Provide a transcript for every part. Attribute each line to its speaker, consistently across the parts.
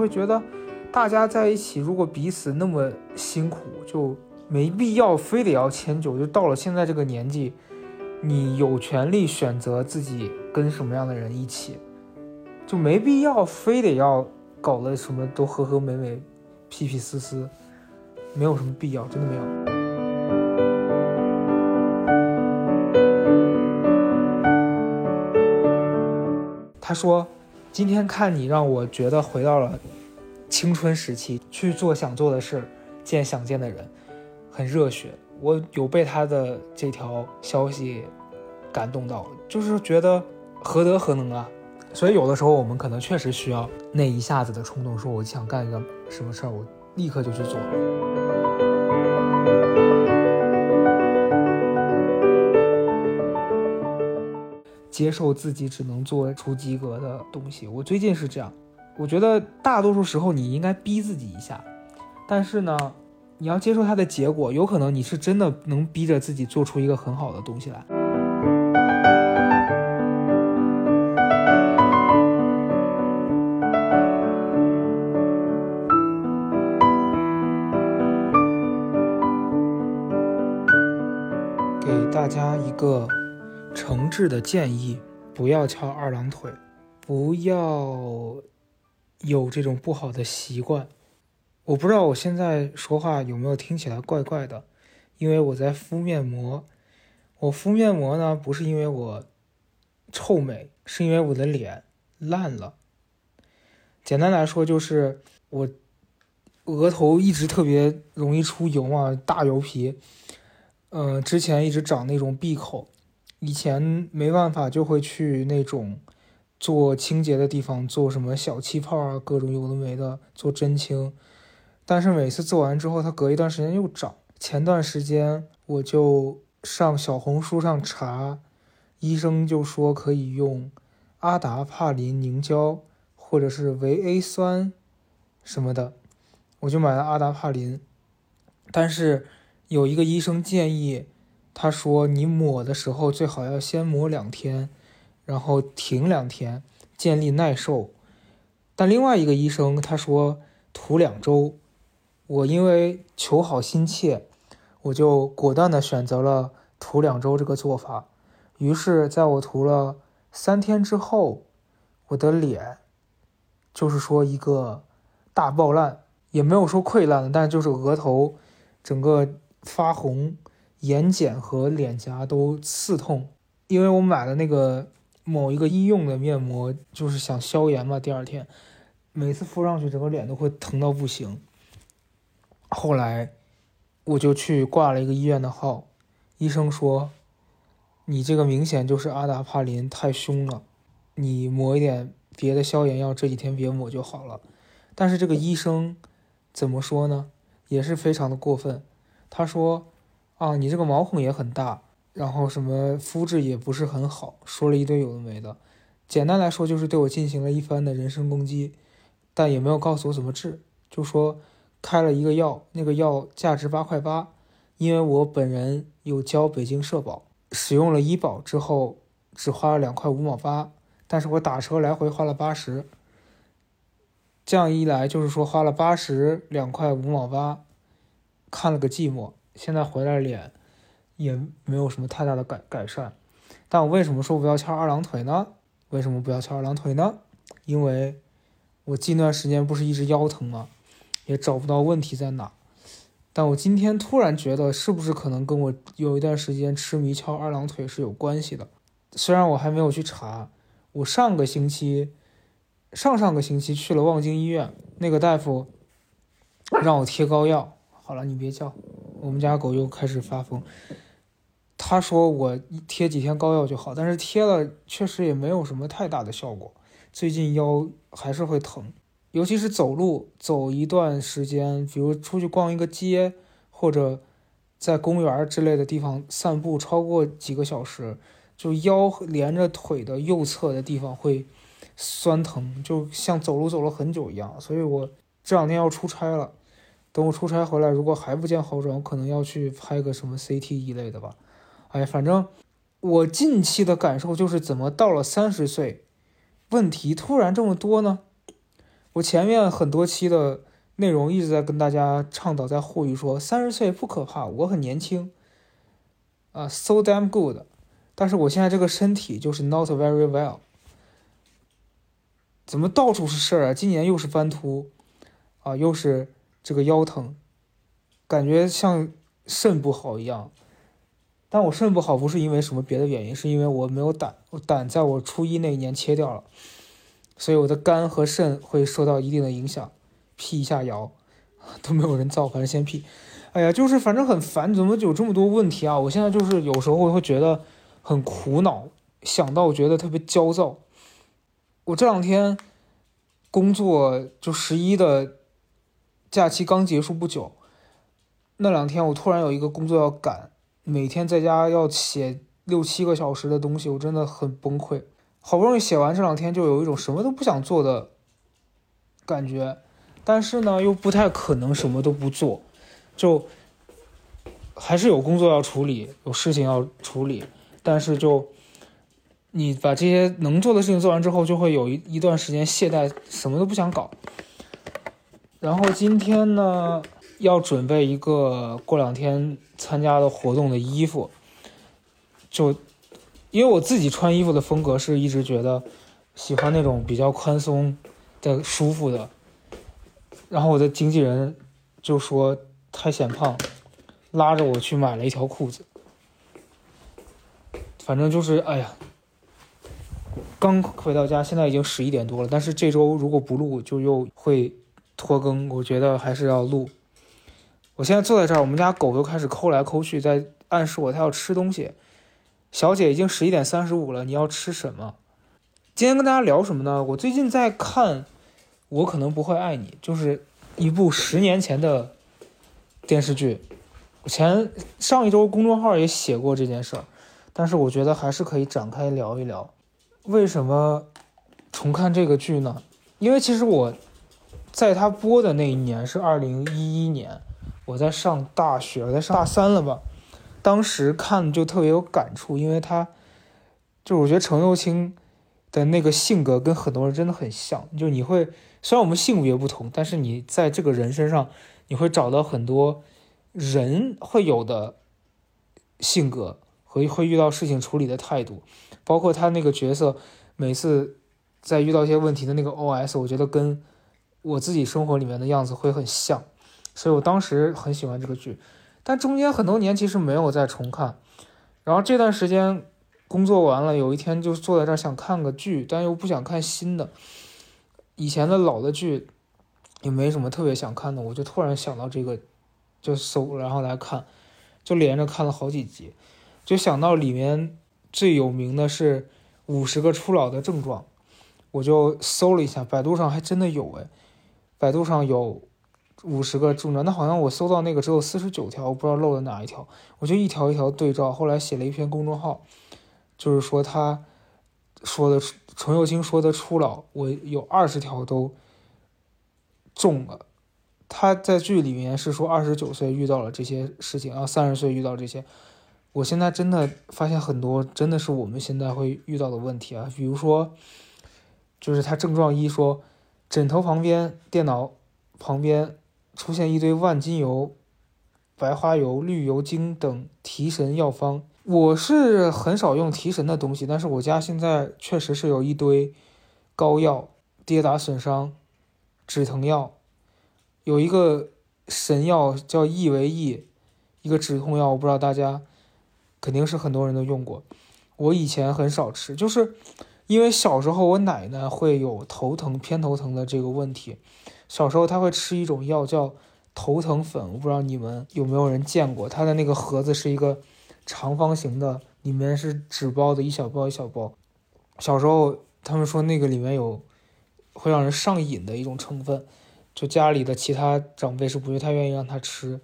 Speaker 1: 会觉得，大家在一起如果彼此那么辛苦，就没必要非得要迁就。就到了现在这个年纪，你有权利选择自己跟什么样的人一起，就没必要非得要搞得什么都和和美美、屁屁丝丝，没有什么必要，真的没有。他说：“今天看你，让我觉得回到了青春时期，去做想做的事，见想见的人，很热血。我有被他的这条消息感动到，就是觉得何德何能啊！所以有的时候我们可能确实需要那一下子的冲动，说我想干一个什么事儿，我立刻就去做。”接受自己只能做出及格的东西。我最近是这样，我觉得大多数时候你应该逼自己一下，但是呢，你要接受它的结果，有可能你是真的能逼着自己做出一个很好的东西来。给大家一个。诚挚的建议：不要翘二郎腿，不要有这种不好的习惯。我不知道我现在说话有没有听起来怪怪的，因为我在敷面膜。我敷面膜呢，不是因为我臭美，是因为我的脸烂了。简单来说，就是我额头一直特别容易出油啊，大油皮。嗯，之前一直长那种闭口。以前没办法，就会去那种做清洁的地方做什么小气泡啊，各种有的没的做针清。但是每次做完之后，它隔一段时间又长。前段时间我就上小红书上查，医生就说可以用阿达帕林凝胶或者是维 A 酸什么的，我就买了阿达帕林。但是有一个医生建议。他说：“你抹的时候最好要先抹两天，然后停两天，建立耐受。”但另外一个医生他说涂两周。我因为求好心切，我就果断的选择了涂两周这个做法。于是，在我涂了三天之后，我的脸就是说一个大爆烂，也没有说溃烂，但就是额头整个发红。眼睑和脸颊都刺痛，因为我买了那个某一个医用的面膜，就是想消炎嘛。第二天，每次敷上去，整个脸都会疼到不行。后来，我就去挂了一个医院的号，医生说：“你这个明显就是阿达帕林太凶了，你抹一点别的消炎药，这几天别抹就好了。”但是这个医生怎么说呢？也是非常的过分，他说。啊，你这个毛孔也很大，然后什么肤质也不是很好，说了一堆有的没的。简单来说就是对我进行了一番的人身攻击，但也没有告诉我怎么治，就说开了一个药，那个药价值八块八，因为我本人有交北京社保，使用了医保之后只花了两块五毛八，但是我打车来回花了八十，这样一来就是说花了八十两块五毛八，看了个寂寞。现在回来脸也没有什么太大的改改善，但我为什么说不要翘二郎腿呢？为什么不要翘二郎腿呢？因为我近段时间不是一直腰疼吗？也找不到问题在哪。但我今天突然觉得，是不是可能跟我有一段时间痴迷翘二郎腿是有关系的？虽然我还没有去查，我上个星期、上上个星期去了望京医院，那个大夫让我贴膏药。好了，你别叫。我们家狗又开始发疯。他说我贴几天膏药就好，但是贴了确实也没有什么太大的效果。最近腰还是会疼，尤其是走路走一段时间，比如出去逛一个街，或者在公园之类的地方散步超过几个小时，就腰连着腿的右侧的地方会酸疼，就像走路走了很久一样。所以我这两天要出差了。等我出差回来，如果还不见好转，我可能要去拍个什么 CT 一类的吧。哎，反正我近期的感受就是，怎么到了三十岁，问题突然这么多呢？我前面很多期的内容一直在跟大家倡导，在呼吁说三十岁不可怕，我很年轻，啊，so damn good。但是我现在这个身体就是 not very well，怎么到处是事儿啊？今年又是斑秃，啊，又是这个腰疼，感觉像肾不好一样。但我肾不好不是因为什么别的原因，是因为我没有胆，我胆在我初一那一年切掉了。所以我的肝和肾会受到一定的影响，辟一下谣，都没有人造，反正先辟。哎呀，就是反正很烦，怎么有这么多问题啊？我现在就是有时候会觉得很苦恼，想到我觉得特别焦躁。我这两天工作就十一的假期刚结束不久，那两天我突然有一个工作要赶，每天在家要写六七个小时的东西，我真的很崩溃。好不容易写完，这两天就有一种什么都不想做的感觉，但是呢，又不太可能什么都不做，就还是有工作要处理，有事情要处理，但是就你把这些能做的事情做完之后，就会有一一段时间懈怠，什么都不想搞。然后今天呢，要准备一个过两天参加的活动的衣服，就。因为我自己穿衣服的风格是一直觉得喜欢那种比较宽松的、舒服的，然后我的经纪人就说太显胖，拉着我去买了一条裤子。反正就是哎呀，刚回到家，现在已经十一点多了，但是这周如果不录就又会拖更，我觉得还是要录。我现在坐在这儿，我们家狗又开始抠来抠去，在暗示我它要吃东西。小姐，已经十一点三十五了，你要吃什么？今天跟大家聊什么呢？我最近在看《我可能不会爱你》，就是一部十年前的电视剧。我前上一周公众号也写过这件事儿，但是我觉得还是可以展开聊一聊。为什么重看这个剧呢？因为其实我在他播的那一年是二零一一年，我在上大学，在上大三了吧。当时看就特别有感触，因为他，就是我觉得程又青的那个性格跟很多人真的很像，就你会虽然我们性别不同，但是你在这个人身上你会找到很多人会有的性格和会遇到事情处理的态度，包括他那个角色每次在遇到一些问题的那个 OS，我觉得跟我自己生活里面的样子会很像，所以我当时很喜欢这个剧。但中间很多年其实没有再重看，然后这段时间工作完了，有一天就坐在这儿想看个剧，但又不想看新的，以前的老的剧也没什么特别想看的，我就突然想到这个，就搜然后来看，就连着看了好几集，就想到里面最有名的是五十个初老的症状，我就搜了一下，百度上还真的有哎，百度上有。五十个重症，那好像我搜到那个只有四十九条，我不知道漏了哪一条，我就一条一条对照。后来写了一篇公众号，就是说他说的程又青说的初老，我有二十条都中了。他在剧里面是说二十九岁遇到了这些事情，然后三十岁遇到这些。我现在真的发现很多真的是我们现在会遇到的问题啊，比如说，就是他症状一说，枕头旁边、电脑旁边。出现一堆万金油、白花油、绿油精等提神药方。我是很少用提神的东西，但是我家现在确实是有一堆膏药、跌打损伤、止疼药，有一个神药叫益维益，一个止痛药，我不知道大家肯定是很多人都用过。我以前很少吃，就是因为小时候我奶奶会有头疼、偏头疼的这个问题。小时候他会吃一种药叫头疼粉，我不知道你们有没有人见过。它的那个盒子是一个长方形的，里面是纸包的，一小包一小包。小时候他们说那个里面有会让人上瘾的一种成分，就家里的其他长辈是不太愿意让他吃。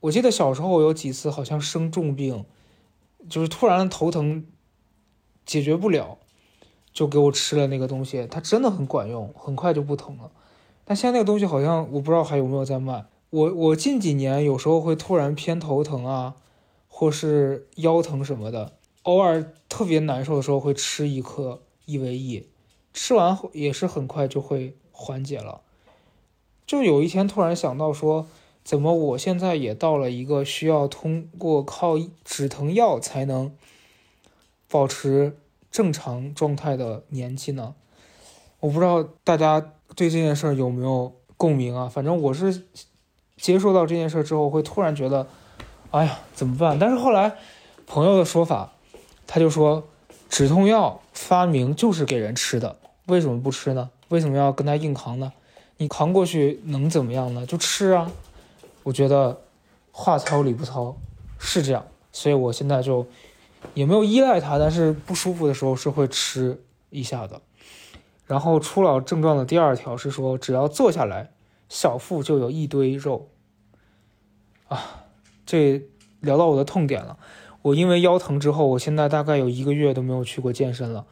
Speaker 1: 我记得小时候有几次好像生重病，就是突然头疼解决不了，就给我吃了那个东西，它真的很管用，很快就不疼了。但现在那个东西好像我不知道还有没有在卖。我我近几年有时候会突然偏头疼啊，或是腰疼什么的，偶尔特别难受的时候会吃一颗益维益，吃完也是很快就会缓解了。就有一天突然想到说，怎么我现在也到了一个需要通过靠止疼药才能保持正常状态的年纪呢？我不知道大家对这件事儿有没有共鸣啊？反正我是接受到这件事之后，会突然觉得，哎呀，怎么办？但是后来朋友的说法，他就说，止痛药发明就是给人吃的，为什么不吃呢？为什么要跟他硬扛呢？你扛过去能怎么样呢？就吃啊！我觉得话糙理不糙，是这样，所以我现在就也没有依赖它，但是不舒服的时候是会吃一下的。然后初老症状的第二条是说，只要坐下来，小腹就有一堆肉。啊，这聊到我的痛点了。我因为腰疼之后，我现在大概有一个月都没有去过健身了。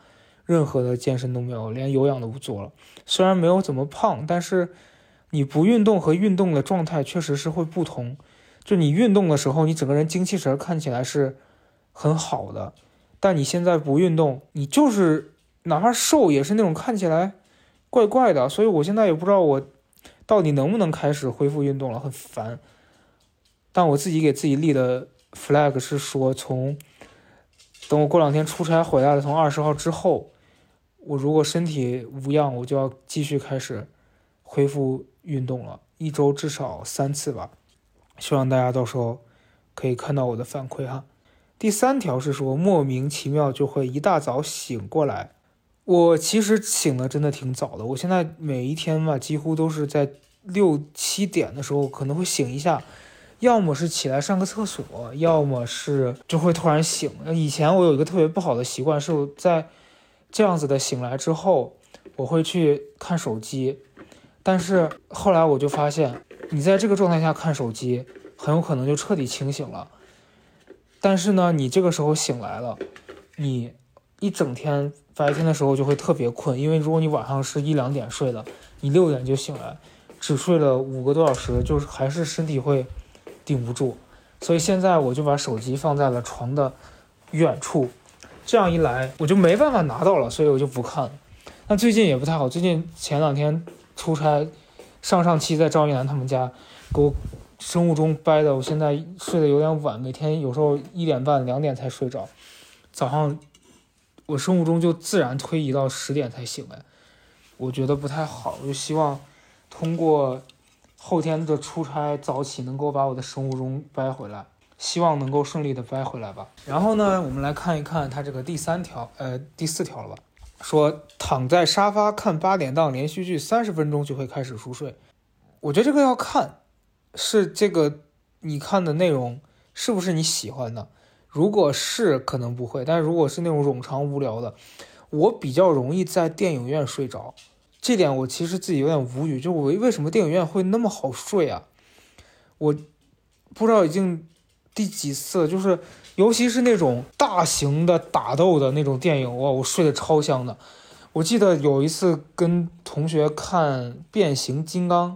Speaker 1: 任何的健身都没有，连有氧都不做了。虽然没有怎么胖，但是你不运动和运动的状态确实是会不同。就你运动的时候，你整个人精气神看起来是很好的，但你现在不运动，你就是哪怕瘦也是那种看起来怪怪的。所以我现在也不知道我到底能不能开始恢复运动了，很烦。但我自己给自己立的 flag 是说，从等我过两天出差回来了，从二十号之后。我如果身体无恙，我就要继续开始恢复运动了，一周至少三次吧。希望大家到时候可以看到我的反馈哈。第三条是说莫名其妙就会一大早醒过来，我其实醒的真的挺早的。我现在每一天吧，几乎都是在六七点的时候可能会醒一下，要么是起来上个厕所，要么是就会突然醒。以前我有一个特别不好的习惯，是在。这样子的醒来之后，我会去看手机，但是后来我就发现，你在这个状态下看手机，很有可能就彻底清醒了。但是呢，你这个时候醒来了，你一整天白天的时候就会特别困，因为如果你晚上是一两点睡的，你六点就醒来，只睡了五个多小时，就是还是身体会顶不住。所以现在我就把手机放在了床的远处。这样一来，我就没办法拿到了，所以我就不看了。那最近也不太好，最近前两天出差，上上期在赵一楠他们家，给我生物钟掰的，我现在睡得有点晚，每天有时候一点半、两点才睡着，早上我生物钟就自然推移到十点才醒来，我觉得不太好，我就希望通过后天的出差早起，能够把我的生物钟掰回来。希望能够顺利的掰回来吧。然后呢，我们来看一看它这个第三条，呃，第四条了吧？说躺在沙发看八点档连续剧三十分钟就会开始熟睡。我觉得这个要看，是这个你看的内容是不是你喜欢的。如果是，可能不会；但如果是那种冗长无聊的，我比较容易在电影院睡着。这点我其实自己有点无语，就我为什么电影院会那么好睡啊？我不知道已经。第几次就是，尤其是那种大型的打斗的那种电影，哇，我睡得超香的。我记得有一次跟同学看《变形金刚》，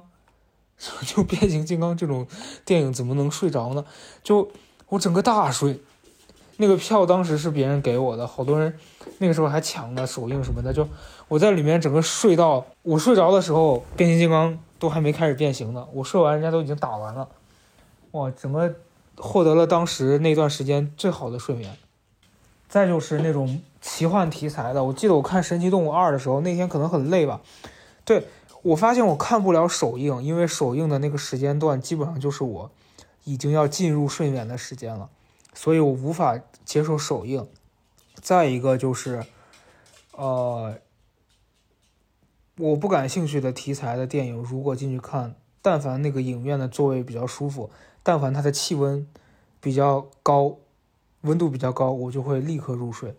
Speaker 1: 就《变形金刚》这种电影怎么能睡着呢？就我整个大睡。那个票当时是别人给我的，好多人那个时候还抢了首映什么的。就我在里面整个睡到我睡着的时候，变形金刚都还没开始变形呢。我睡完，人家都已经打完了。哇，整个。获得了当时那段时间最好的睡眠。再就是那种奇幻题材的，我记得我看《神奇动物二》的时候，那天可能很累吧。对我发现我看不了首映，因为首映的那个时间段基本上就是我已经要进入睡眠的时间了，所以我无法接受首映。再一个就是，呃，我不感兴趣的题材的电影，如果进去看，但凡那个影院的座位比较舒服。但凡它的气温比较高，温度比较高，我就会立刻入睡。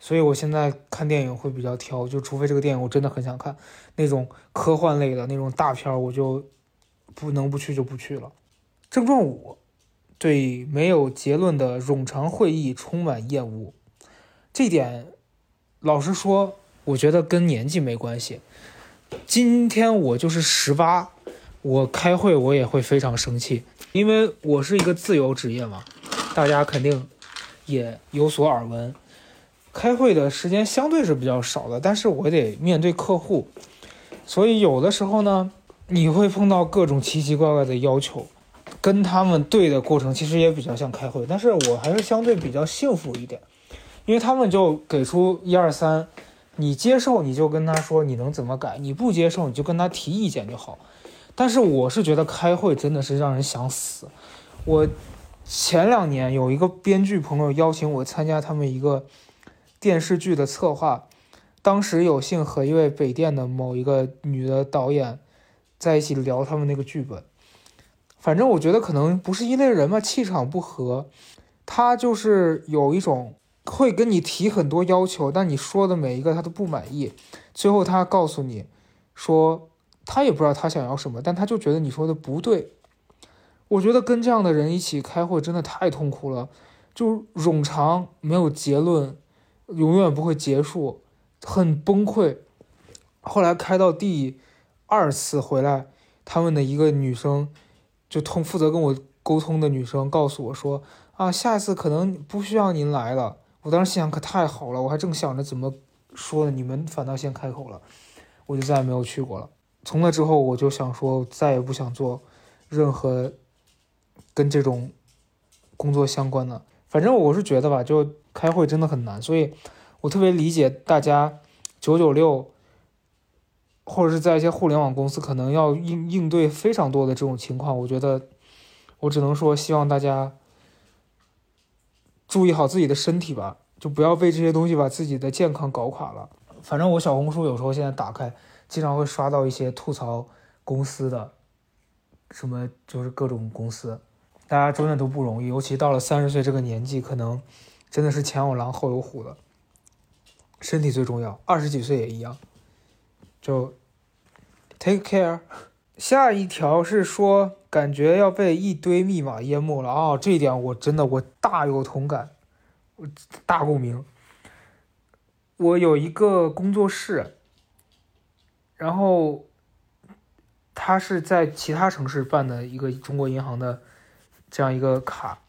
Speaker 1: 所以我现在看电影会比较挑，就除非这个电影我真的很想看，那种科幻类的那种大片儿，我就不能不去就不去了。症状五，对没有结论的冗长会议充满厌恶。这点，老实说，我觉得跟年纪没关系。今天我就是十八，我开会我也会非常生气。因为我是一个自由职业嘛，大家肯定也有所耳闻。开会的时间相对是比较少的，但是我得面对客户，所以有的时候呢，你会碰到各种奇奇怪怪的要求，跟他们对的过程其实也比较像开会，但是我还是相对比较幸福一点，因为他们就给出一二三，你接受你就跟他说你能怎么改，你不接受你就跟他提意见就好。但是我是觉得开会真的是让人想死。我前两年有一个编剧朋友邀请我参加他们一个电视剧的策划。当时有幸和一位北电的某一个女的导演在一起聊他们那个剧本，反正我觉得可能不是一类人嘛，气场不合。他就是有一种会跟你提很多要求，但你说的每一个他都不满意。最后他告诉你说，他也不知道他想要什么，但他就觉得你说的不对。我觉得跟这样的人一起开会真的太痛苦了，就冗长，没有结论，永远不会结束。很崩溃，后来开到第二次回来，他们的一个女生就通负责跟我沟通的女生告诉我说：“啊，下一次可能不需要您来了。”我当时心想可太好了，我还正想着怎么说呢，你们反倒先开口了，我就再也没有去过了。从那之后，我就想说再也不想做任何跟这种工作相关的。反正我是觉得吧，就开会真的很难，所以。我特别理解大家九九六，或者是在一些互联网公司，可能要应应对非常多的这种情况。我觉得，我只能说希望大家注意好自己的身体吧，就不要被这些东西把自己的健康搞垮了。反正我小红书有时候现在打开，经常会刷到一些吐槽公司的，什么就是各种公司，大家真的都不容易，尤其到了三十岁这个年纪，可能真的是前有狼后有虎的。身体最重要，二十几岁也一样，就 take care。下一条是说，感觉要被一堆密码淹没了啊！这一点我真的我大有同感，我大共鸣。我有一个工作室，然后他是在其他城市办的一个中国银行的这样一个卡。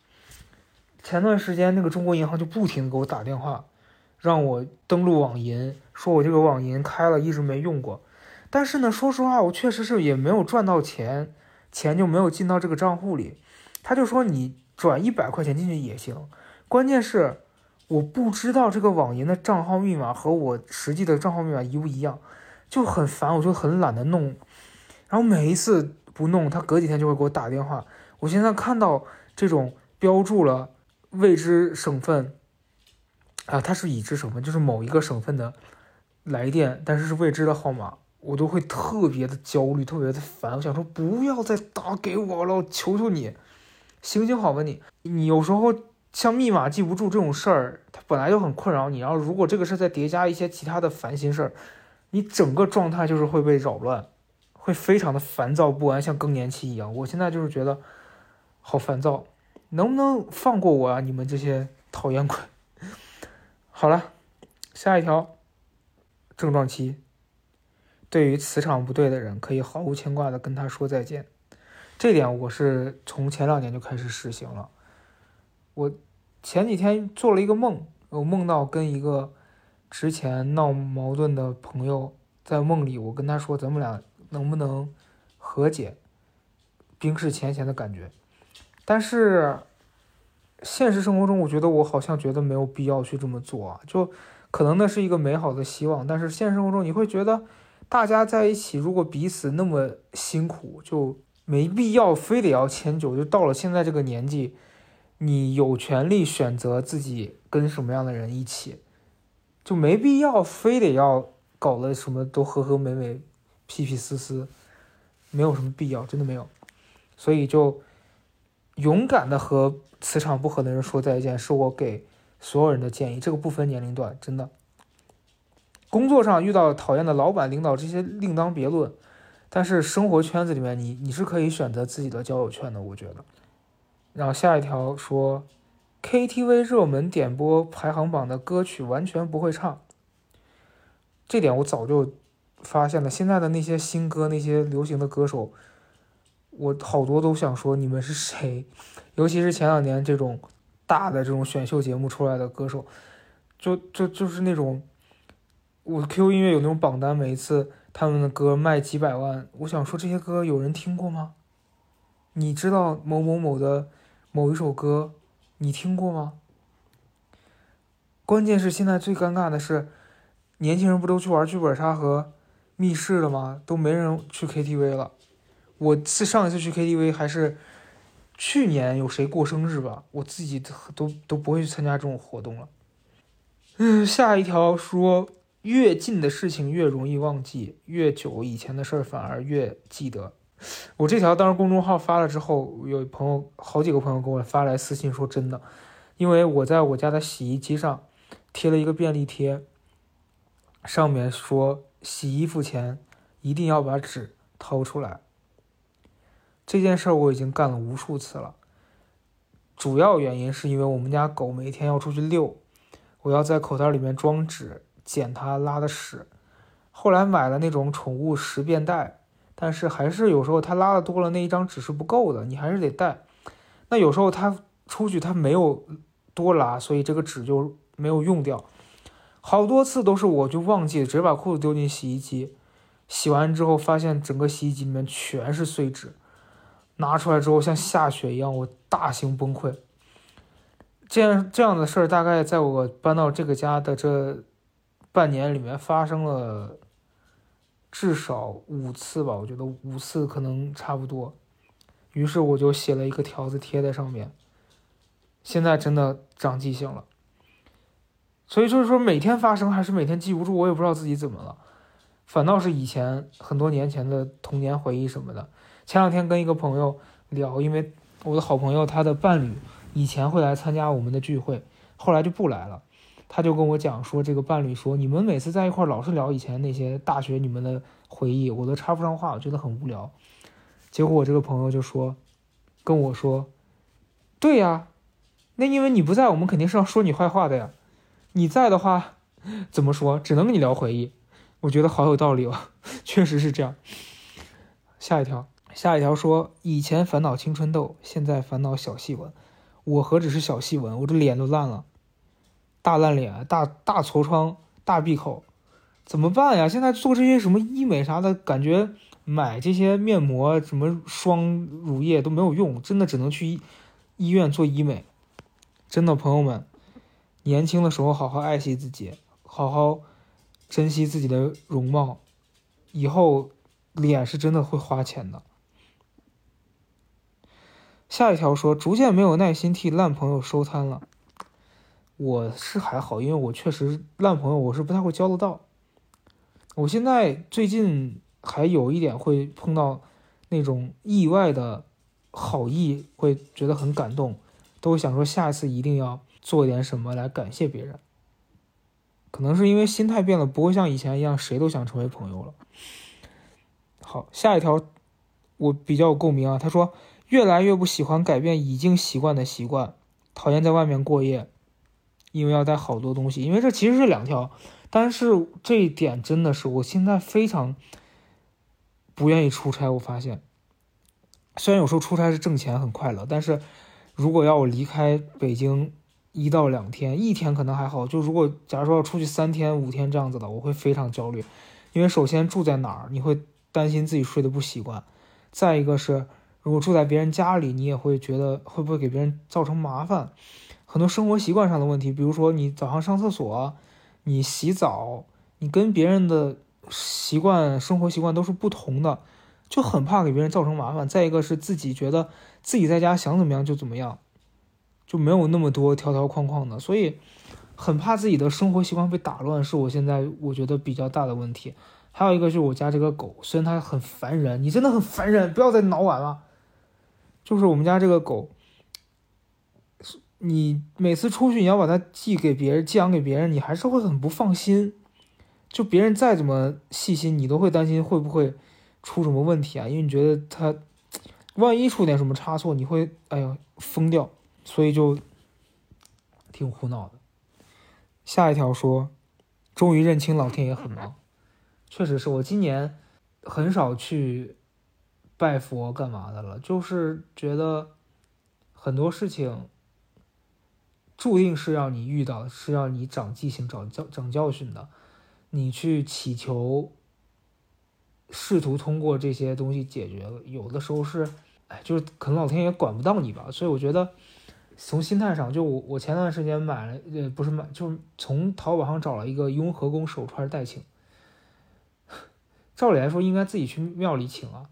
Speaker 1: 前段时间那个中国银行就不停的给我打电话。让我登录网银，说我这个网银开了，一直没用过。但是呢，说实话，我确实是也没有赚到钱，钱就没有进到这个账户里。他就说你转一百块钱进去也行，关键是我不知道这个网银的账号密码和我实际的账号密码一不一样，就很烦，我就很懒得弄。然后每一次不弄，他隔几天就会给我打电话。我现在看到这种标注了未知省份。啊，它是已知省份，就是某一个省份的来电，但是是未知的号码，我都会特别的焦虑，特别的烦。我想说，不要再打给我了，求求你，行行好吧你。你有时候像密码记不住这种事儿，它本来就很困扰你，然后如果这个事再叠加一些其他的烦心事儿，你整个状态就是会被扰乱，会非常的烦躁不安，像更年期一样。我现在就是觉得好烦躁，能不能放过我啊？你们这些讨厌鬼！好了，下一条，症状七。对于磁场不对的人，可以毫无牵挂的跟他说再见。这点我是从前两年就开始实行了。我前几天做了一个梦，我梦到跟一个之前闹矛盾的朋友在梦里，我跟他说咱们俩能不能和解，冰释前嫌的感觉。但是。现实生活中，我觉得我好像觉得没有必要去这么做啊，就可能那是一个美好的希望，但是现实生活中你会觉得，大家在一起如果彼此那么辛苦，就没必要非得要迁就。就到了现在这个年纪，你有权利选择自己跟什么样的人一起，就没必要非得要搞得什么都和和美美、屁屁丝丝，没有什么必要，真的没有。所以就勇敢的和。磁场不合的人说再见，是我给所有人的建议。这个不分年龄段，真的。工作上遇到讨厌的老板、领导这些另当别论，但是生活圈子里面，你你是可以选择自己的交友圈的，我觉得。然后下一条说，KTV 热门点播排行榜的歌曲完全不会唱。这点我早就发现了。现在的那些新歌、那些流行的歌手，我好多都想说，你们是谁？尤其是前两年这种大的这种选秀节目出来的歌手，就就就是那种，我 QQ 音乐有那种榜单，每一次他们的歌卖几百万。我想说，这些歌有人听过吗？你知道某某某的某一首歌，你听过吗？关键是现在最尴尬的是，年轻人不都去玩剧本杀和密室了吗？都没人去 KTV 了。我次上一次去 KTV 还是去年有谁过生日吧，我自己都都不会去参加这种活动了。嗯，下一条说，越近的事情越容易忘记，越久以前的事儿反而越记得。我这条当时公众号发了之后，有朋友好几个朋友给我发来私信说真的，因为我在我家的洗衣机上贴了一个便利贴，上面说洗衣服前一定要把纸掏出来。这件事儿我已经干了无数次了，主要原因是因为我们家狗每天要出去遛，我要在口袋里面装纸，捡它拉的屎。后来买了那种宠物食便袋，但是还是有时候它拉的多了，那一张纸是不够的，你还是得带。那有时候它出去它没有多拉，所以这个纸就没有用掉。好多次都是我就忘记直接把裤子丢进洗衣机，洗完之后发现整个洗衣机里面全是碎纸。拿出来之后像下雪一样，我大型崩溃。这样这样的事儿，大概在我搬到这个家的这半年里面发生了至少五次吧，我觉得五次可能差不多。于是我就写了一个条子贴在上面。现在真的长记性了，所以就是说每天发生还是每天记不住，我也不知道自己怎么了。反倒是以前很多年前的童年回忆什么的。前两天跟一个朋友聊，因为我的好朋友他的伴侣以前会来参加我们的聚会，后来就不来了。他就跟我讲说，这个伴侣说，你们每次在一块儿老是聊以前那些大学你们的回忆，我都插不上话，我觉得很无聊。结果我这个朋友就说，跟我说，对呀，那因为你不在，我们肯定是要说你坏话的呀。你在的话，怎么说？只能跟你聊回忆。我觉得好有道理哦，确实是这样。下一条。下一条说：以前烦恼青春痘，现在烦恼小细纹。我何止是小细纹，我这脸都烂了，大烂脸，大大痤疮，大闭口，怎么办呀？现在做这些什么医美啥的，感觉买这些面膜、什么霜、乳液都没有用，真的只能去医院做医美。真的，朋友们，年轻的时候好好爱惜自己，好好珍惜自己的容貌，以后脸是真的会花钱的。下一条说，逐渐没有耐心替烂朋友收摊了。我是还好，因为我确实烂朋友，我是不太会交得到。我现在最近还有一点会碰到那种意外的好意，会觉得很感动，都想说下一次一定要做点什么来感谢别人。可能是因为心态变了，不会像以前一样谁都想成为朋友了。好，下一条我比较有共鸣啊，他说。越来越不喜欢改变已经习惯的习惯，讨厌在外面过夜，因为要带好多东西。因为这其实是两条，但是这一点真的是我现在非常不愿意出差。我发现，虽然有时候出差是挣钱很快乐，但是如果要我离开北京一到两天，一天可能还好。就如果假如说要出去三天五天这样子的，我会非常焦虑，因为首先住在哪儿，你会担心自己睡得不习惯；再一个是。如果住在别人家里，你也会觉得会不会给别人造成麻烦？很多生活习惯上的问题，比如说你早上上厕所，你洗澡，你跟别人的习惯、生活习惯都是不同的，就很怕给别人造成麻烦。再一个是自己觉得自己在家想怎么样就怎么样，就没有那么多条条框框的，所以很怕自己的生活习惯被打乱，是我现在我觉得比较大的问题。还有一个就是我家这个狗，虽然它很烦人，你真的很烦人，不要再挠完了。就是我们家这个狗，你每次出去你要把它寄给别人，寄养给别人，你还是会很不放心。就别人再怎么细心，你都会担心会不会出什么问题啊？因为你觉得它万一出点什么差错，你会哎呀疯掉，所以就挺苦恼的。下一条说，终于认清老天爷很忙，确实是我今年很少去。拜佛干嘛的了？就是觉得很多事情注定是要你遇到，是要你长记性、长教、长教训的。你去祈求试图通过这些东西解决了，有的时候是，哎，就是可能老天爷管不到你吧。所以我觉得，从心态上，就我我前段时间买了，呃，不是买，就是从淘宝上找了一个雍和宫手串代请。照理来说应该自己去庙里请啊，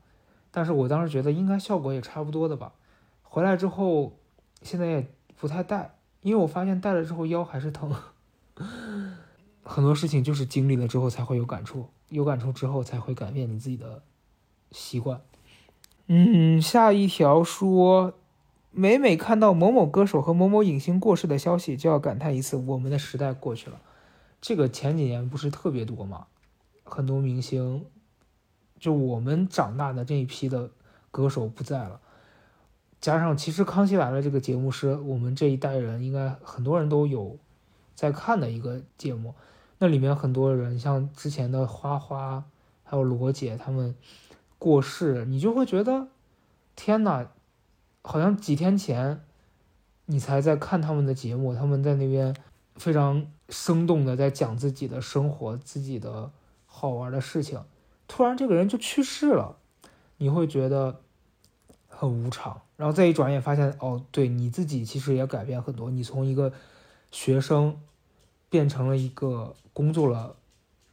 Speaker 1: 但是我当时觉得应该效果也差不多的吧。回来之后，现在也不太戴，因为我发现戴了之后腰还是疼。很多事情就是经历了之后才会有感触，有感触之后才会改变你自己的习惯。嗯，下一条说，每每看到某某歌手和某某影星过世的消息，就要感叹一次：我们的时代过去了。这个前几年不是特别多吗？很多明星，就我们长大的这一批的歌手不在了，加上其实《康熙来了》这个节目是我们这一代人应该很多人都有在看的一个节目。那里面很多人，像之前的花花，还有罗姐他们过世，你就会觉得，天呐，好像几天前你才在看他们的节目，他们在那边非常生动的在讲自己的生活、自己的好玩的事情，突然这个人就去世了，你会觉得很无常。然后再一转眼发现，哦，对你自己其实也改变很多，你从一个学生。变成了一个工作了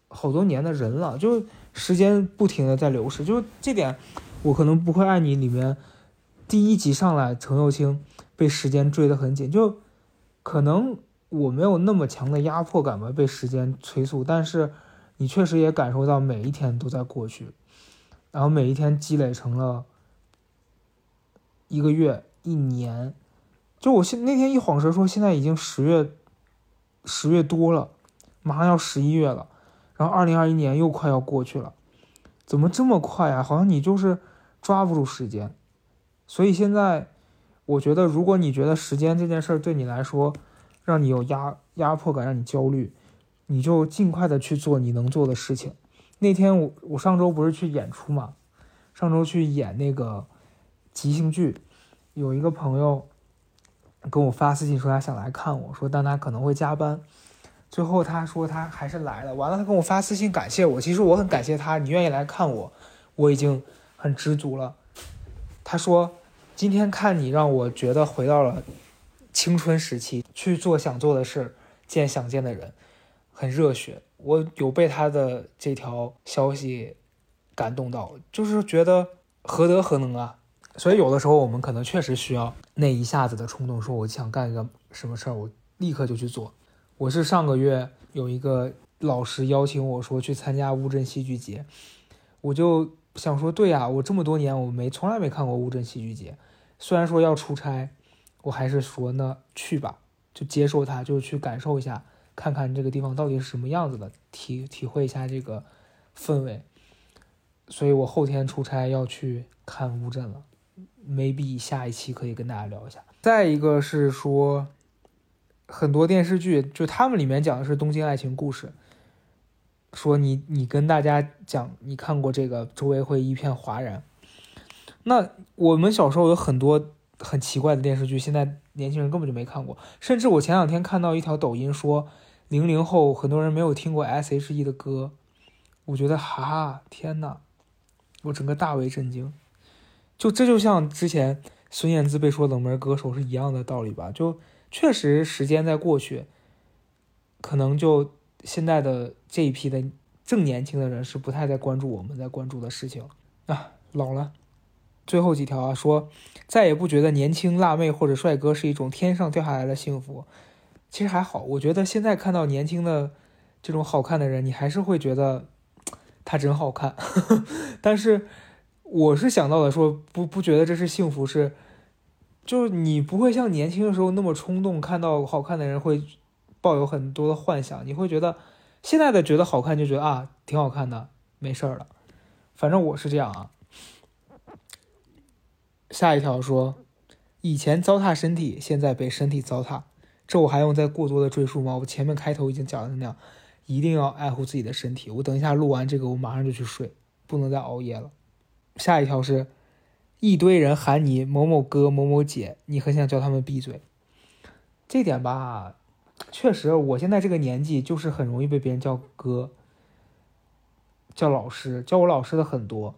Speaker 1: 好多年的人了，就时间不停的在流逝，就这点我可能不会爱你里面第一集上来，程又青被时间追得很紧，就可能我没有那么强的压迫感吧，被时间催促，但是你确实也感受到每一天都在过去，然后每一天积累成了一个月、一年，就我现那天一晃神说现在已经十月。十月多了，马上要十一月了，然后二零二一年又快要过去了，怎么这么快啊？好像你就是抓不住时间。所以现在，我觉得如果你觉得时间这件事儿对你来说让你有压压迫感，让你焦虑，你就尽快的去做你能做的事情。那天我我上周不是去演出嘛，上周去演那个即兴剧，有一个朋友。跟我发私信说他想来看我，说但他可能会加班。最后他说他还是来了。完了，他跟我发私信感谢我。其实我很感谢他，你愿意来看我，我已经很知足了。他说今天看你让我觉得回到了青春时期，去做想做的事，见想见的人，很热血。我有被他的这条消息感动到，就是觉得何德何能啊。所以有的时候我们可能确实需要那一下子的冲动，说我想干一个什么事儿，我立刻就去做。我是上个月有一个老师邀请我说去参加乌镇戏剧节，我就想说，对呀，我这么多年我没从来没看过乌镇戏剧节，虽然说要出差，我还是说那去吧，就接受它，就去感受一下，看看这个地方到底是什么样子的，体体会一下这个氛围。所以我后天出差要去看乌镇了。maybe 下一期可以跟大家聊一下。再一个是说，很多电视剧就他们里面讲的是东京爱情故事，说你你跟大家讲你看过这个，周围会一片哗然。那我们小时候有很多很奇怪的电视剧，现在年轻人根本就没看过。甚至我前两天看到一条抖音说，零零后很多人没有听过 S.H.E 的歌，我觉得哈天呐，我整个大为震惊。就这就像之前孙燕姿被说冷门歌手是一样的道理吧？就确实时间在过去，可能就现在的这一批的正年轻的人是不太在关注我们在关注的事情啊，老了。最后几条啊，说再也不觉得年轻辣妹或者帅哥是一种天上掉下来的幸福。其实还好，我觉得现在看到年轻的这种好看的人，你还是会觉得他真好看，但是。我是想到的，说不不觉得这是幸福，是，就是你不会像年轻的时候那么冲动，看到好看的人会抱有很多的幻想，你会觉得现在的觉得好看就觉得啊挺好看的，没事儿了，反正我是这样啊。下一条说，以前糟蹋身体，现在被身体糟蹋，这我还用再过多的赘述吗？我前面开头已经讲的那样，一定要爱护自己的身体。我等一下录完这个，我马上就去睡，不能再熬夜了。下一条是，一堆人喊你某某哥某某姐，你很想叫他们闭嘴。这点吧，确实，我现在这个年纪就是很容易被别人叫哥。叫老师，叫我老师的很多，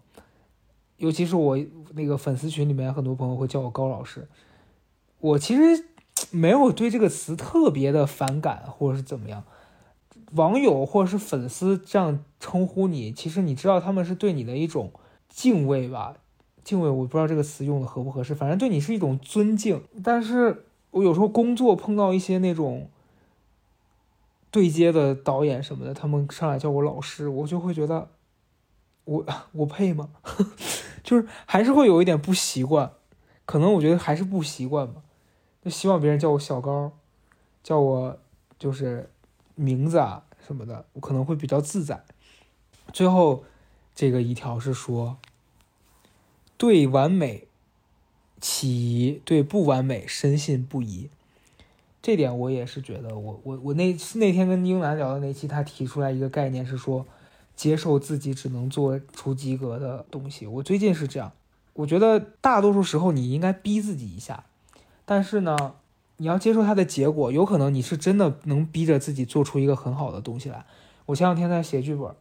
Speaker 1: 尤其是我那个粉丝群里面，很多朋友会叫我高老师。我其实没有对这个词特别的反感，或者是怎么样。网友或者是粉丝这样称呼你，其实你知道他们是对你的一种敬畏吧？敬畏，我不知道这个词用的合不合适，反正对你是一种尊敬。但是我有时候工作碰到一些那种对接的导演什么的，他们上来叫我老师，我就会觉得我我配吗？就是还是会有一点不习惯，可能我觉得还是不习惯吧。就希望别人叫我小高，叫我就是名字啊什么的，我可能会比较自在。最后这个一条是说。对完美起疑，对不完美深信不疑，这点我也是觉得，我我我那那天跟英兰聊的那期，他提出来一个概念是说，接受自己只能做出及格的东西。我最近是这样，我觉得大多数时候你应该逼自己一下，但是呢，你要接受它的结果，有可能你是真的能逼着自己做出一个很好的东西来。我前两天在写剧本，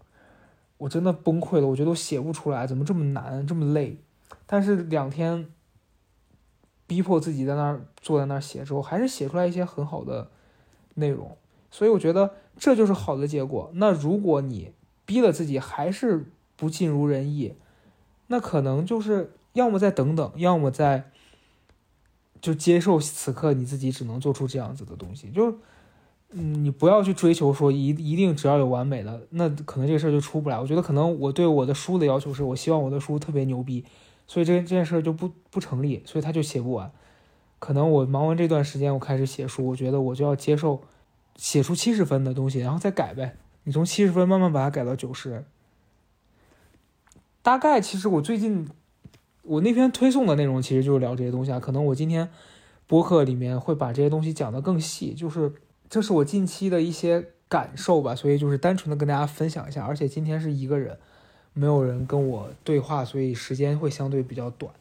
Speaker 1: 我真的崩溃了，我觉得我写不出来，怎么这么难，这么累。但是两天逼迫自己在那儿坐在那儿写之后，还是写出来一些很好的内容，所以我觉得这就是好的结果。那如果你逼了自己还是不尽如人意，那可能就是要么再等等，要么再就接受此刻你自己只能做出这样子的东西。就嗯，你不要去追求说一一定只要有完美的，那可能这个事儿就出不来。我觉得可能我对我的书的要求是我希望我的书特别牛逼。所以这这件事儿就不不成立，所以他就写不完。可能我忙完这段时间，我开始写书，我觉得我就要接受写出七十分的东西，然后再改呗。你从七十分慢慢把它改到九十。大概其实我最近我那篇推送的内容其实就是聊这些东西啊。可能我今天播客里面会把这些东西讲得更细，就是这是我近期的一些感受吧。所以就是单纯的跟大家分享一下，而且今天是一个人。没有人跟我对话，所以时间会相对比较短。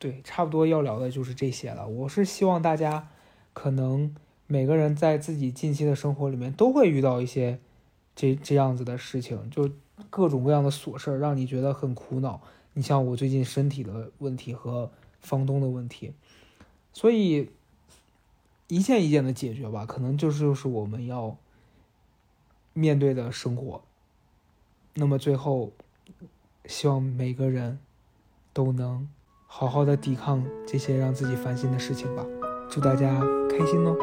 Speaker 1: 对，差不多要聊的就是这些了。我是希望大家，可能每个人在自己近期的生活里面都会遇到一些这这样子的事情，就各种各样的琐事儿，让你觉得很苦恼。你像我最近身体的问题和房东的问题，所以一件一件的解决吧，可能就是就是我们要面对的生活。那么最后，希望每个人都能好好的抵抗这些让自己烦心的事情吧。祝大家开心哦！